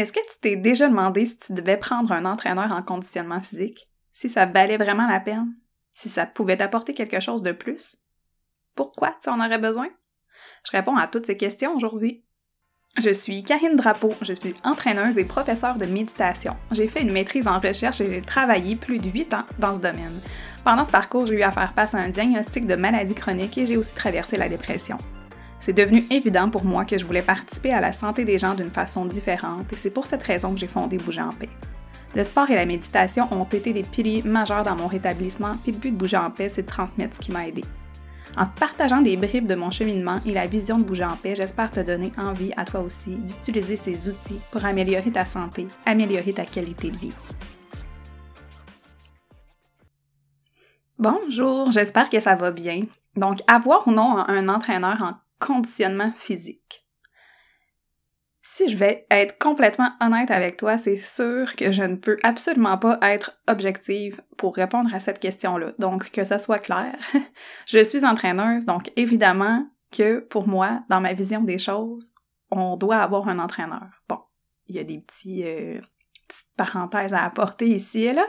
Est-ce que tu t'es déjà demandé si tu devais prendre un entraîneur en conditionnement physique? Si ça valait vraiment la peine? Si ça pouvait t'apporter quelque chose de plus? Pourquoi tu en aurais besoin? Je réponds à toutes ces questions aujourd'hui. Je suis Karine Drapeau, je suis entraîneuse et professeure de méditation. J'ai fait une maîtrise en recherche et j'ai travaillé plus de 8 ans dans ce domaine. Pendant ce parcours, j'ai eu à faire face à un diagnostic de maladie chronique et j'ai aussi traversé la dépression. C'est devenu évident pour moi que je voulais participer à la santé des gens d'une façon différente et c'est pour cette raison que j'ai fondé Bouger en paix. Le sport et la méditation ont été des piliers majeurs dans mon rétablissement, puis le but de Bouger en paix, c'est de transmettre ce qui m'a aidé. En partageant des bribes de mon cheminement et la vision de bouger en paix, j'espère te donner envie à toi aussi d'utiliser ces outils pour améliorer ta santé, améliorer ta qualité de vie. Bonjour, j'espère que ça va bien. Donc, avoir ou non un entraîneur en conditionnement physique si je vais être complètement honnête avec toi, c'est sûr que je ne peux absolument pas être objective pour répondre à cette question-là. Donc, que ça soit clair, je suis entraîneuse, donc évidemment que pour moi, dans ma vision des choses, on doit avoir un entraîneur. Bon, il y a des euh, petites parenthèses à apporter ici et là,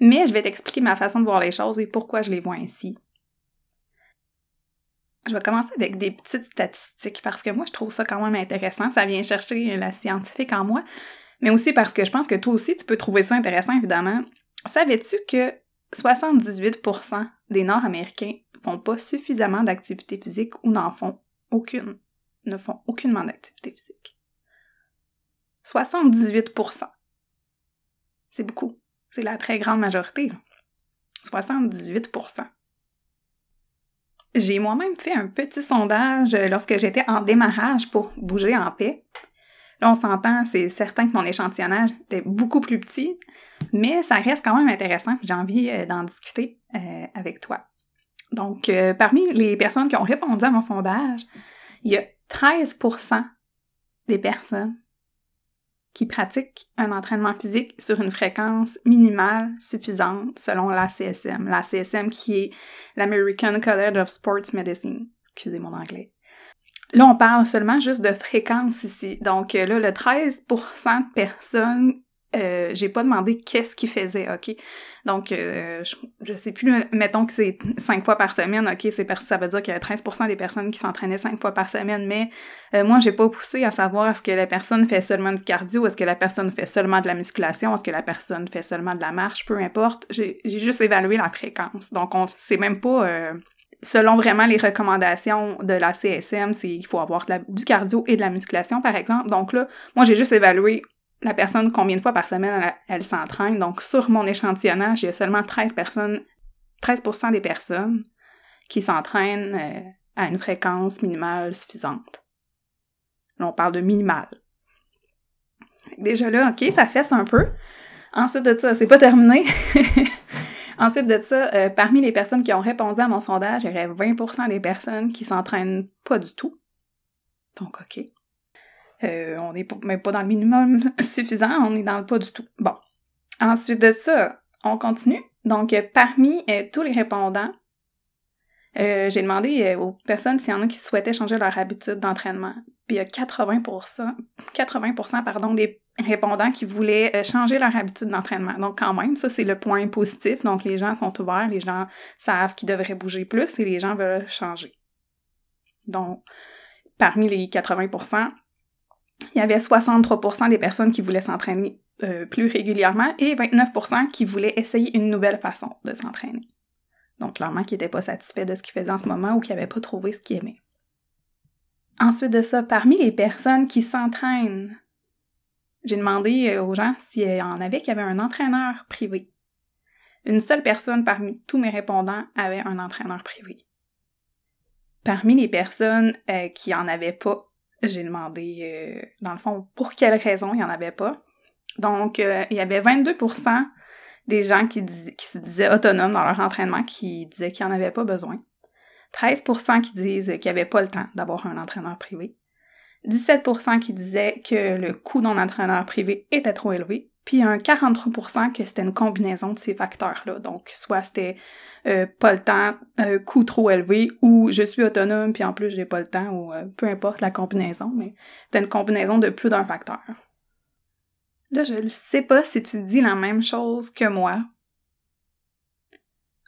mais je vais t'expliquer ma façon de voir les choses et pourquoi je les vois ainsi. Je vais commencer avec des petites statistiques parce que moi, je trouve ça quand même intéressant. Ça vient chercher la scientifique en moi, mais aussi parce que je pense que toi aussi, tu peux trouver ça intéressant, évidemment. Savais-tu que 78% des Nord-Américains font pas suffisamment d'activité physique ou n'en font aucune, ne font aucunement d'activité physique? 78%. C'est beaucoup. C'est la très grande majorité. 78%. J'ai moi-même fait un petit sondage euh, lorsque j'étais en démarrage pour bouger en paix. Là, on s'entend, c'est certain que mon échantillonnage était beaucoup plus petit, mais ça reste quand même intéressant, j'ai envie euh, d'en discuter euh, avec toi. Donc, parmi les personnes qui ont répondu à mon sondage, il y a 13% des personnes qui pratiquent un entraînement physique sur une fréquence minimale suffisante selon la CSM. La CSM qui est l'American College of Sports Medicine. Excusez mon anglais. Là, on parle seulement juste de fréquence ici. Donc là, le 13% de personnes euh, j'ai pas demandé qu'est-ce qu'il faisait, ok? Donc, euh, je, sais plus, mettons que c'est cinq fois par semaine, ok? Ça veut dire qu'il y a 13% des personnes qui s'entraînaient cinq fois par semaine, mais euh, moi, j'ai pas poussé à savoir est-ce que la personne fait seulement du cardio, est-ce que la personne fait seulement de la musculation, est-ce que la personne fait seulement de la marche, peu importe. J'ai juste évalué la fréquence. Donc, on c'est même pas selon vraiment les recommandations de la CSM, c'est qu'il faut avoir du cardio et de la musculation, par exemple. Donc là, moi, j'ai juste évalué la personne combien de fois par semaine elle, s'entraîne. Donc, sur mon échantillonnage, il y a seulement 13 personnes, 13% des personnes qui s'entraînent euh, à une fréquence minimale suffisante. Là, on parle de minimal. Déjà là, OK, ça fesse un peu. Ensuite de ça, c'est pas terminé. Ensuite de ça, euh, parmi les personnes qui ont répondu à mon sondage, il y aurait 20% des personnes qui s'entraînent pas du tout. Donc, OK. Euh, on n'est même pas dans le minimum suffisant, on est dans le pas du tout. Bon. Ensuite de ça, on continue. Donc, euh, parmi euh, tous les répondants, j'ai demandé aux personnes s'il y en a qui souhaitaient changer leur habitude d'entraînement. Puis il y a 80%, 80% pardon, des répondants qui voulaient changer leur habitude d'entraînement. Donc quand même, ça c'est le point positif. Donc les gens sont ouverts, les gens savent qu'ils devraient bouger plus et les gens veulent changer. Donc parmi les 80%, il y avait 63% des personnes qui voulaient s'entraîner euh, plus régulièrement et 29% qui voulaient essayer une nouvelle façon de s'entraîner. Donc, clairement, qui n'étaient pas satisfaits de ce qu'ils faisaient en ce moment ou qui n'avaient pas trouvé ce qu'ils aimaient. Ensuite de ça, parmi les personnes qui s'entraînent, j'ai demandé euh, aux gens s'il y en avait qui avaient un entraîneur privé. Une seule personne parmi tous mes répondants avait un entraîneur privé. Parmi les personnes euh, qui en avaient pas, j'ai demandé, euh, dans le fond, pour quelle raison il n'y en avait pas. Donc, euh, il y avait 22% des gens qui, qui, se disaient autonomes dans leur entraînement, qui disaient qu'ils n'en avaient pas besoin. 13% qui disent qu'ils n'avaient pas le temps d'avoir un entraîneur privé. 17% qui disaient que le coût d'un entraîneur privé était trop élevé puis un 43% que c'était une combinaison de ces facteurs-là. Donc, soit c'était euh, pas le temps, euh, coût trop élevé, ou je suis autonome, puis en plus j'ai pas le temps, ou euh, peu importe la combinaison, mais c'était une combinaison de plus d'un facteur. Là, je ne sais pas si tu dis la même chose que moi.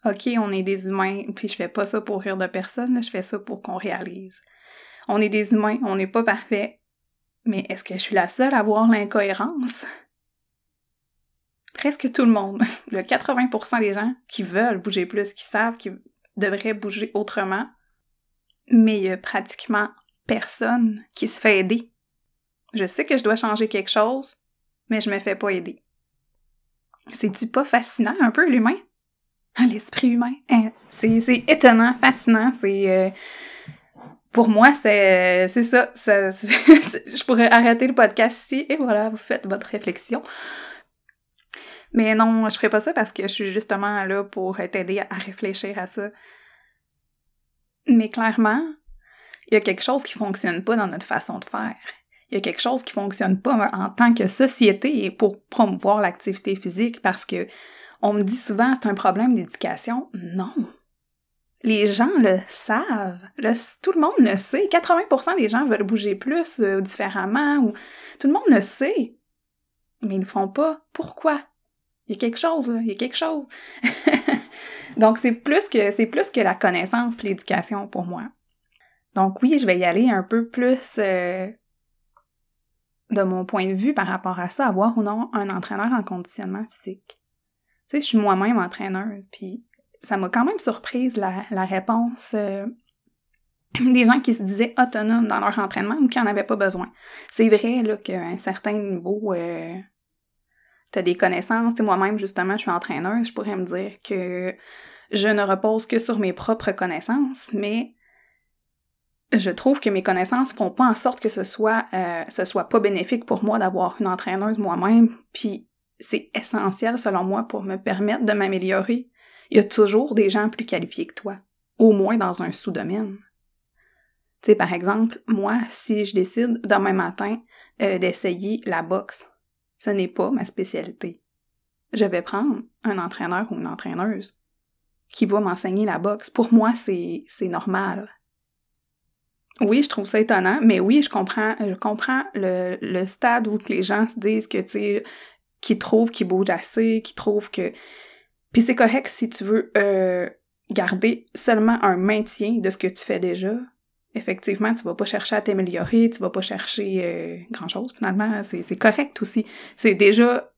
OK, on est des humains, puis je fais pas ça pour rire de personne, je fais ça pour qu'on réalise. On est des humains, on n'est pas parfait, mais est-ce que je suis la seule à voir l'incohérence? Presque tout le monde, le 80% des gens qui veulent bouger plus, qui savent qu'ils devraient bouger autrement, mais il y a pratiquement personne qui se fait aider. Je sais que je dois changer quelque chose, mais je me fais pas aider. C'est-tu pas fascinant un peu l'humain? Ah, l'esprit humain. Hein, c'est, étonnant, fascinant. C'est euh, pour moi, c'est, c'est ça. je pourrais arrêter le podcast ici et voilà, vous faites votre réflexion. Mais non, je ferai pas ça parce que je suis justement là pour t'aider à réfléchir à ça. Mais clairement, il y a quelque chose qui fonctionne pas dans notre façon de faire. Il y a quelque chose qui fonctionne pas en tant que société pour promouvoir l'activité physique parce que on me dit souvent c'est un problème d'éducation. Non. Les gens le savent. tout le monde le sait. 80% des gens veulent bouger plus euh, différemment ou tout le monde le sait. Mais ils le font pas. Pourquoi? Il y a quelque chose, là. Il y a quelque chose. Donc, c'est plus que, c'est plus que la connaissance et l'éducation pour moi. Donc, oui, je vais y aller un peu plus euh, de mon point de vue par rapport à ça, avoir ou non un entraîneur en conditionnement physique. Tu sais, je suis moi-même entraîneuse, puis ça m'a quand même surprise la, réponse euh, des gens qui se disaient autonomes dans leur entraînement ou qui en avaient pas besoin. C'est vrai là qu'à un certain niveau, euh, des connaissances. moi-même justement, je suis entraîneuse, je pourrais me dire que je ne repose que sur mes propres connaissances, mais je trouve que mes connaissances font pas en sorte que ce soit euh, ce soit pas bénéfique pour moi d'avoir une entraîneuse moi-même, puis c'est essentiel selon moi pour me permettre de m'améliorer. Il y a toujours des gens plus qualifiés que toi, au moins dans un sous-domaine. Tu sais, par exemple, moi, si je décide demain matin euh, d'essayer la boxe, ce n'est pas ma spécialité. Je vais prendre un entraîneur ou une entraîneuse qui va m'enseigner la boxe. Pour moi, c'est normal. Oui, je trouve ça étonnant, mais oui, je comprends, je comprends le, stade où les gens se disent que, tu sais, qu'ils trouvent qu'ils bougent assez, qu'ils trouvent que... Puis c'est correct si tu veux euh, garder seulement un maintien de ce que tu fais déjà. Effectivement, tu vas pas chercher à t'améliorer, tu vas pas chercher euh, grand-chose, finalement. C'est correct aussi. C'est déjà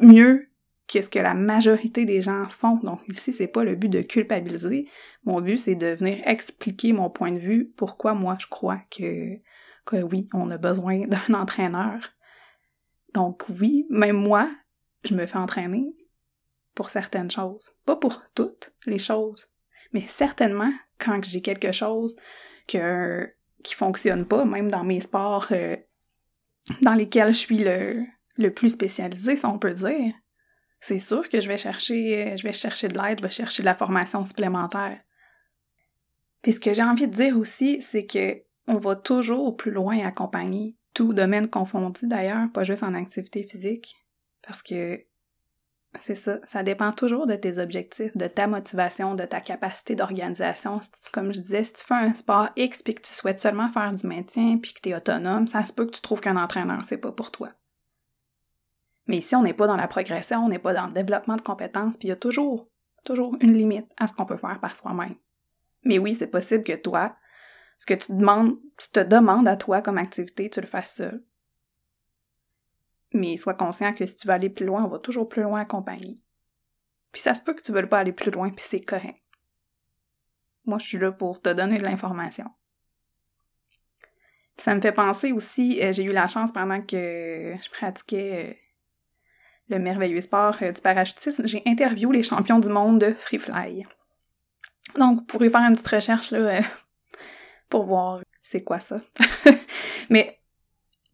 mieux qu'est-ce que la majorité des gens font. Donc ici, c'est pas le but de culpabiliser. Mon but, c'est de venir expliquer mon point de vue, pourquoi moi je crois que, que oui, on a besoin d'un entraîneur. Donc oui, même moi, je me fais entraîner pour certaines choses. Pas pour toutes les choses, mais certainement quand j'ai quelque chose que, qui fonctionne pas, même dans mes sports euh, dans lesquels je suis le, le plus spécialisé, si on peut dire, c'est sûr que je vais chercher, euh, je vais chercher de l'aide, je vais chercher de la formation supplémentaire. Puis ce que j'ai envie de dire aussi, c'est que on va toujours plus loin accompagner, tout domaine confondu d'ailleurs, pas juste en activité physique, parce que c'est ça, ça dépend toujours de tes objectifs, de ta motivation, de ta capacité d'organisation. Comme je disais, si tu fais un sport X puis que tu souhaites seulement faire du maintien puis que tu es autonome, ça se peut que tu trouves qu'un entraîneur, c'est pas pour toi. Mais ici, on n'est pas dans la progression, on n'est pas dans le développement de compétences, puis il y a toujours, toujours une limite à ce qu'on peut faire par soi-même. Mais oui, c'est possible que toi, ce que tu demandes, tu te demandes à toi comme activité, tu le fasses seul. Mais sois conscient que si tu veux aller plus loin, on va toujours plus loin accompagner. Puis ça se peut que tu veuilles pas aller plus loin, puis c'est correct. Moi, je suis là pour te donner de l'information. ça me fait penser aussi, euh, j'ai eu la chance pendant que je pratiquais euh, le merveilleux sport euh, du parachutisme, j'ai interviewé les champions du monde de free fly. Donc, vous pourrez faire une petite recherche là, pour voir c'est quoi ça. Mais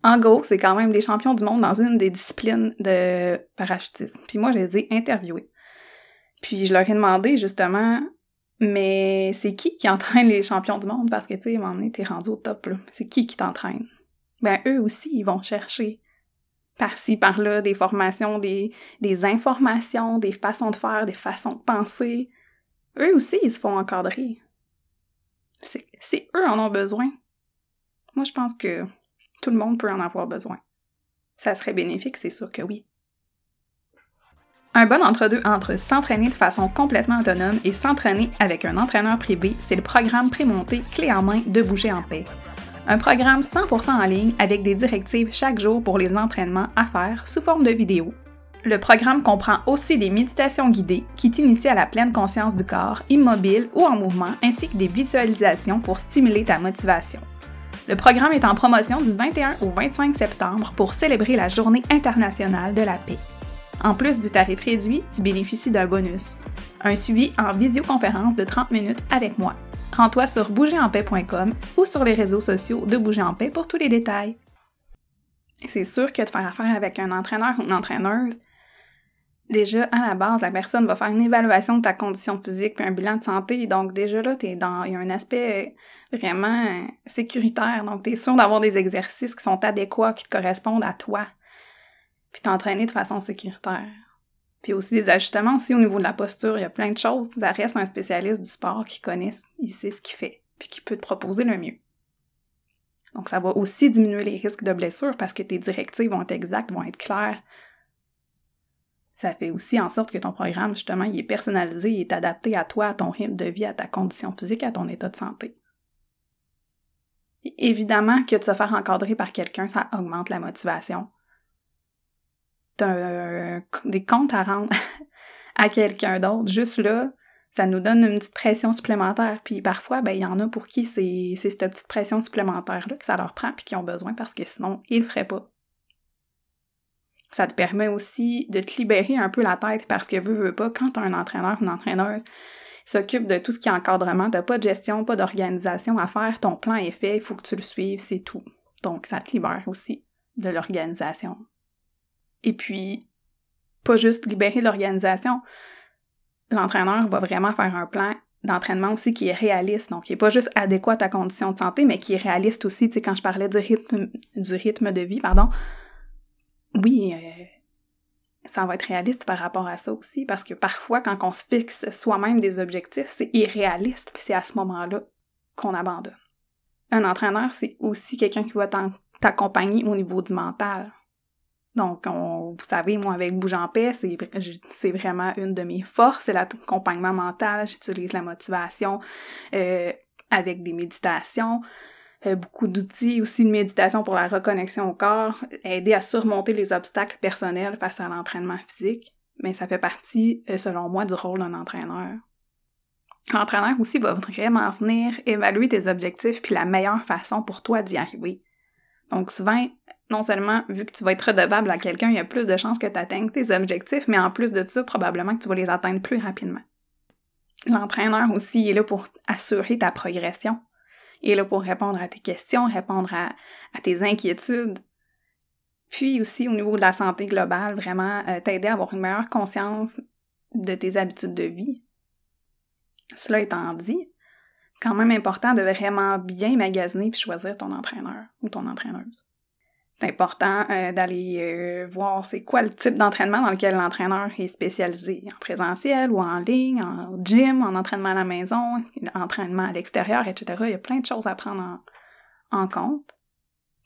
en gros, c'est quand même des champions du monde dans une des disciplines de parachutisme. Puis moi, je les ai interviewés. Puis je leur ai demandé justement, mais c'est qui qui entraîne les champions du monde? Parce que, tu sais, donné, t'es rendu au top, là. C'est qui qui t'entraîne? Ben, eux aussi, ils vont chercher par-ci, par-là, des formations, des, des informations, des façons de faire, des façons de penser. Eux aussi, ils se font encadrer. Si eux en ont besoin, moi je pense que tout le monde peut en avoir besoin. Ça serait bénéfique, c'est sûr que oui. Un bon entre-deux entre s'entraîner de façon complètement autonome et s'entraîner avec un entraîneur privé, c'est le programme prémonté Clé en main de Bouger en paix. Un programme 100% en ligne avec des directives chaque jour pour les entraînements à faire sous forme de vidéo. Le programme comprend aussi des méditations guidées qui t'initient à la pleine conscience du corps, immobile ou en mouvement, ainsi que des visualisations pour stimuler ta motivation. Le programme est en promotion du 21 au 25 septembre pour célébrer la Journée internationale de la paix. En plus du tarif réduit, tu bénéficies d'un bonus. Un suivi en visioconférence de 30 minutes avec moi. Rends-toi sur bougerenpaix.com ou sur les réseaux sociaux de Bouger en paix pour tous les détails. C'est sûr que de faire affaire avec un entraîneur ou une entraîneuse, déjà, à la base, la personne va faire une évaluation de ta condition physique puis un bilan de santé. Donc, déjà là, t'es dans, il y a un aspect vraiment sécuritaire. Donc, t'es sûr d'avoir des exercices qui sont adéquats, qui te correspondent à toi puis t'entraîner de façon sécuritaire. Puis aussi des ajustements aussi au niveau de la posture, il y a plein de choses. Ça reste un spécialiste du sport qui connaît, il sait ce qu'il fait, puis qui peut te proposer le mieux. Donc ça va aussi diminuer les risques de blessures parce que tes directives vont être exactes, vont être claires. Ça fait aussi en sorte que ton programme, justement, il est personnalisé, il est adapté à toi, à ton rythme de vie, à ta condition physique, à ton état de santé. évidemment que de se faire encadrer par quelqu'un, ça augmente la motivation des comptes à rendre à quelqu'un d'autre. Juste là, ça nous donne une petite pression supplémentaire. Puis parfois, ben, il y en a pour qui c'est, cette petite pression supplémentaire-là que ça leur prend puis qui ont besoin parce que sinon, ils le feraient pas. Ça te permet aussi de te libérer un peu la tête parce que veux, veux pas, quand t'as un entraîneur ou une entraîneuse s'occupe de tout ce qui est encadrement, t'as pas de gestion, pas d'organisation à faire, ton plan est fait, il faut que tu le suives, c'est tout. Donc ça te libère aussi de l'organisation. Et puis, pas juste libérer l'organisation. L'entraîneur va vraiment faire un plan d'entraînement aussi qui est réaliste. Donc, qui est pas juste adéquat à ta condition de santé, mais qui est réaliste aussi. Tu sais, quand je parlais du rythme, du rythme de vie, pardon, oui, euh, ça va être réaliste par rapport à ça aussi, parce que parfois, quand on se fixe soi-même des objectifs, c'est irréaliste, puis c'est à ce moment-là qu'on abandonne. Un entraîneur, c'est aussi quelqu'un qui va t'accompagner au niveau du mental. Donc, on, vous savez, moi, avec Bouge en paix, c'est vraiment une de mes forces, c'est l'accompagnement mental. J'utilise la motivation euh, avec des méditations, beaucoup d'outils aussi de méditation pour la reconnexion au corps, aider à surmonter les obstacles personnels face à l'entraînement physique. Mais ça fait partie, euh, selon moi, du rôle d'un entraîneur. L'entraîneur aussi va vraiment venir évaluer tes objectifs puis la meilleure façon pour toi d'y arriver. Donc souvent, non seulement vu que tu vas être redevable à quelqu'un, il y a plus de chances que tu atteignes tes objectifs, mais en plus de ça, probablement que tu vas les atteindre plus rapidement. L'entraîneur aussi est là pour assurer ta progression. Est là pour répondre à tes questions, répondre à, tes inquiétudes. Puis aussi au niveau de la santé globale, vraiment euh, t'aider à avoir une meilleure conscience de tes habitudes de vie. Cela étant dit, quand même important de vraiment bien magasiner puis choisir ton entraîneur ou ton entraîneuse c'est important euh, d'aller euh, voir c'est quoi le type d'entraînement dans lequel l'entraîneur est spécialisé, en présentiel ou en ligne, en gym, en entraînement à la maison, entraînement à l'extérieur, etc. Il y a plein de choses à prendre en, compte.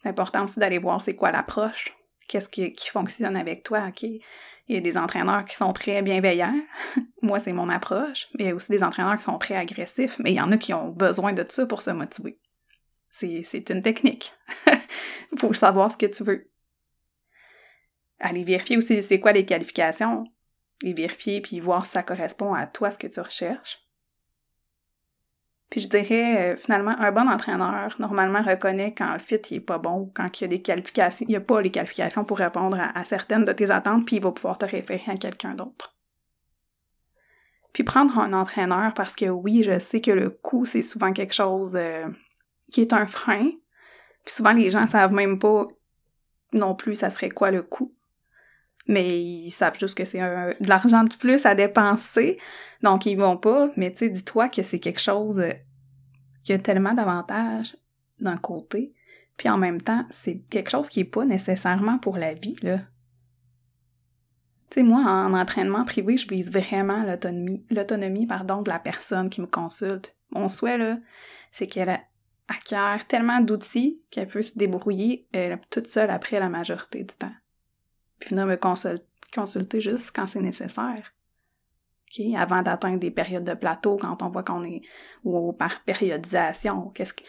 C'est important aussi d'aller voir c'est quoi l'approche, qu'est-ce qui, qui, fonctionne avec toi. Il y a des entraîneurs qui sont très bienveillants. Moi, c'est mon approche. Mais il y a aussi des entraîneurs qui sont très agressifs, mais il y en a qui ont besoin de ça pour se motiver. C'est une technique. Faut savoir ce que tu veux. Aller vérifier aussi c'est quoi les qualifications. Les vérifier puis voir si ça correspond à toi ce que tu recherches. Puis je dirais, euh, finalement, un bon entraîneur, normalement, reconnaît quand le fit n'est pas bon ou quand il y a des qualifications, il n'y a pas les qualifications pour répondre à, certaines de tes attentes, puis il va pouvoir te référer à quelqu'un d'autre. Puis prendre un entraîneur parce que oui, je sais que le coût, c'est souvent quelque chose euh, qui est un frein. Puis souvent, les gens savent même pas non plus ça serait quoi le coût. Mais ils savent juste que c'est de l'argent de plus à dépenser, donc ils vont pas. Mais tu sais, dis-toi que c'est quelque chose euh, qui a tellement d'avantages d'un côté, puis en même temps, c'est quelque chose qui est pas nécessairement pour la vie, là. Tu sais, moi, en entraînement privé, je vise vraiment l'autonomie, l'autonomie, pardon, de la personne qui me consulte. Mon souhait, là, c'est qu'elle acquiert tellement d'outils qu'elle peut se débrouiller euh, toute seule après la majorité du temps. Puis venir me consulter juste quand c'est nécessaire. Avant d'atteindre des périodes de plateau, quand on voit qu'on est ou par périodisation, qu'est-ce que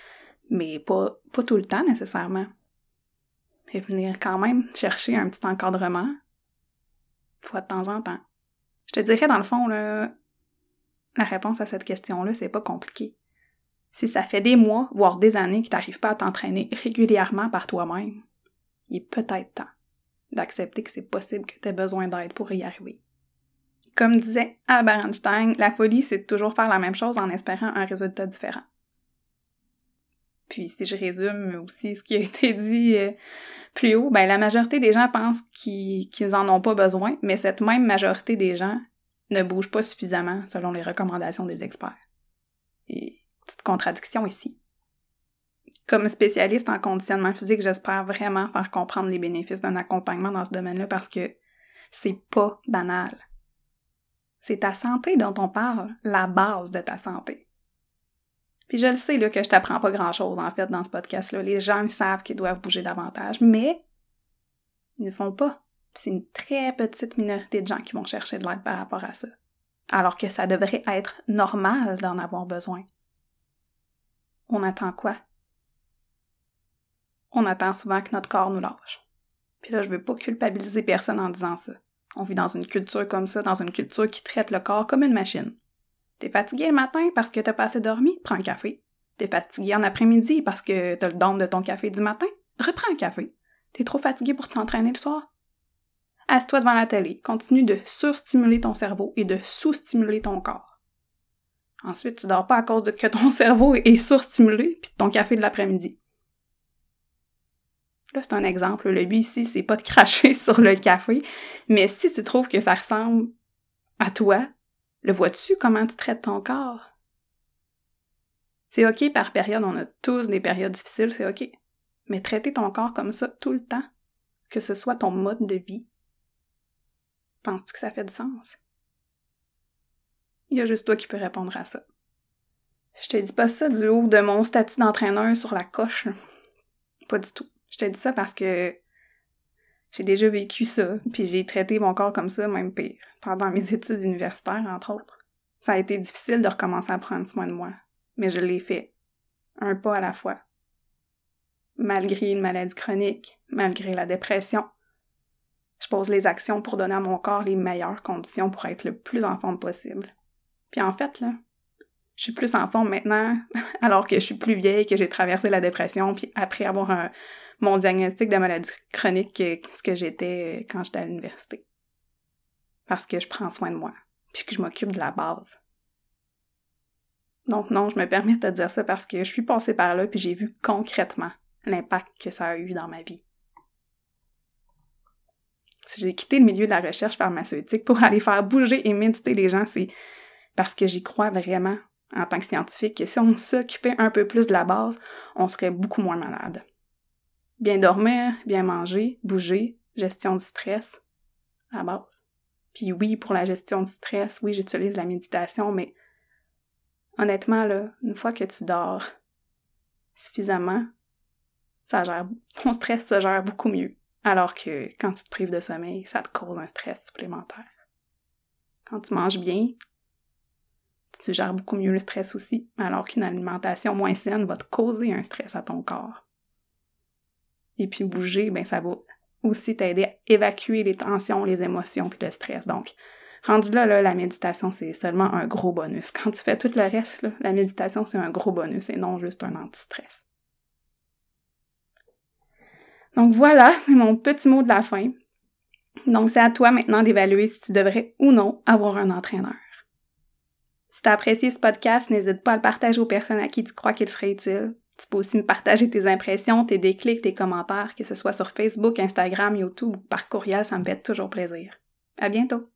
mais pas, pas tout le temps nécessairement. Et venir quand même chercher un petit encadrement, fois de temps en temps. Je te dirais, dans le fond, là, la réponse à cette question-là, c'est pas compliqué. Si ça fait des mois, voire des années que t'arrives pas à t'entraîner régulièrement par toi-même, il est peut-être temps d'accepter que c'est possible que tu aies besoin d'aide pour y arriver. Comme disait Albert Einstein, la folie, c'est de toujours faire la même chose en espérant un résultat différent. Puis si je résume aussi ce qui a été dit euh, plus haut, ben la majorité des gens pensent qu'ils en ont pas besoin, mais cette même majorité des gens ne bouge pas suffisamment selon les recommandations des experts. Petite contradiction ici. Comme spécialiste en conditionnement physique, j'espère vraiment faire comprendre les bénéfices d'un accompagnement dans ce domaine-là parce que c'est pas banal. C'est ta santé dont on parle, la base de ta santé. Puis je le sais là, que je t'apprends pas grand-chose en fait dans ce podcast-là. Les gens savent qu'ils doivent bouger davantage, mais ils ne font pas. C'est une très petite minorité de gens qui vont chercher de l'aide par rapport à ça. Alors que ça devrait être normal d'en avoir besoin. On attend quoi? On attend souvent que notre corps nous lâche. Puis là, je veux pas culpabiliser personne en disant ça. On vit dans une culture comme ça, dans une culture qui traite le corps comme une machine. T'es fatigué le matin parce que t'as pas assez dormi? Prends un café. T'es fatigué en après-midi parce que t'as le don de ton café du matin? Reprends un café. T'es trop fatigué pour t'entraîner le soir? Asse-toi devant la télé, continue de surstimuler ton cerveau et de sous-stimuler ton corps. Ensuite, tu dors pas à cause de que ton cerveau est surstimulé puis ton café de l'après-midi. Là, c'est un exemple. Le but ici, c'est pas de cracher sur le café, mais si tu trouves que ça ressemble à toi, le vois-tu comment tu traites ton corps? C'est ok par période, on a tous des périodes difficiles, c'est ok. Mais traiter ton corps comme ça tout le temps, que ce soit ton mode de vie, penses-tu que ça fait du sens? Il y a juste toi qui peux répondre à ça. Je te dis pas ça du haut de mon statut d'entraîneur sur la coche. Pas du tout. Je te dis ça parce que j'ai déjà vécu ça, puis j'ai traité mon corps comme ça, même pire, pendant mes études universitaires, entre autres. Ça a été difficile de recommencer à prendre soin de moi, mais je l'ai fait, un pas à la fois. Malgré une maladie chronique, malgré la dépression, je pose les actions pour donner à mon corps les meilleures conditions pour être le plus en forme possible. Puis en fait, là, je suis plus en forme maintenant, alors que je suis plus vieille, que j'ai traversé la dépression, puis après avoir mon diagnostic de maladie chronique que ce que j'étais quand j'étais à l'université. Parce que je prends soin de moi, puis que je m'occupe de la base. Donc non, je me permets de te dire ça parce que je suis passée par là, puis j'ai vu concrètement l'impact que ça a eu dans ma vie. Si j'ai quitté le milieu de la recherche pharmaceutique pour aller faire bouger et méditer les gens, c'est parce que j'y crois vraiment en tant que scientifique que si on s'occupait un peu plus de la base, on serait beaucoup moins malade. Bien dormir, bien manger, bouger, gestion du stress, à base. Puis oui, pour la gestion du stress, oui, j'utilise la méditation, mais honnêtement, là, une fois que tu dors suffisamment, ça gère, ton stress se gère beaucoup mieux. Alors que quand tu te prives de sommeil, ça te cause un stress supplémentaire. Quand tu manges bien, tu gères beaucoup mieux le stress aussi, alors qu'une alimentation moins saine va te causer un stress à ton corps. Et puis bouger, ben ça va aussi t'aider à évacuer les tensions, les émotions puis le stress. Donc, rendu là, là la méditation, c'est seulement un gros bonus. Quand tu fais tout le reste, la méditation, c'est un gros bonus et non juste un anti-stress. Donc voilà, c'est mon petit mot de la fin. Donc c'est à toi maintenant d'évaluer si tu devrais ou non avoir un entraîneur. Si tu as apprécié ce podcast, n'hésite pas à le partager aux personnes à qui tu crois qu'il serait utile. Tu peux aussi me partager tes impressions, tes déclics, tes commentaires, que ce soit sur Facebook, Instagram, YouTube ou par courriel, ça me fait toujours plaisir. À bientôt!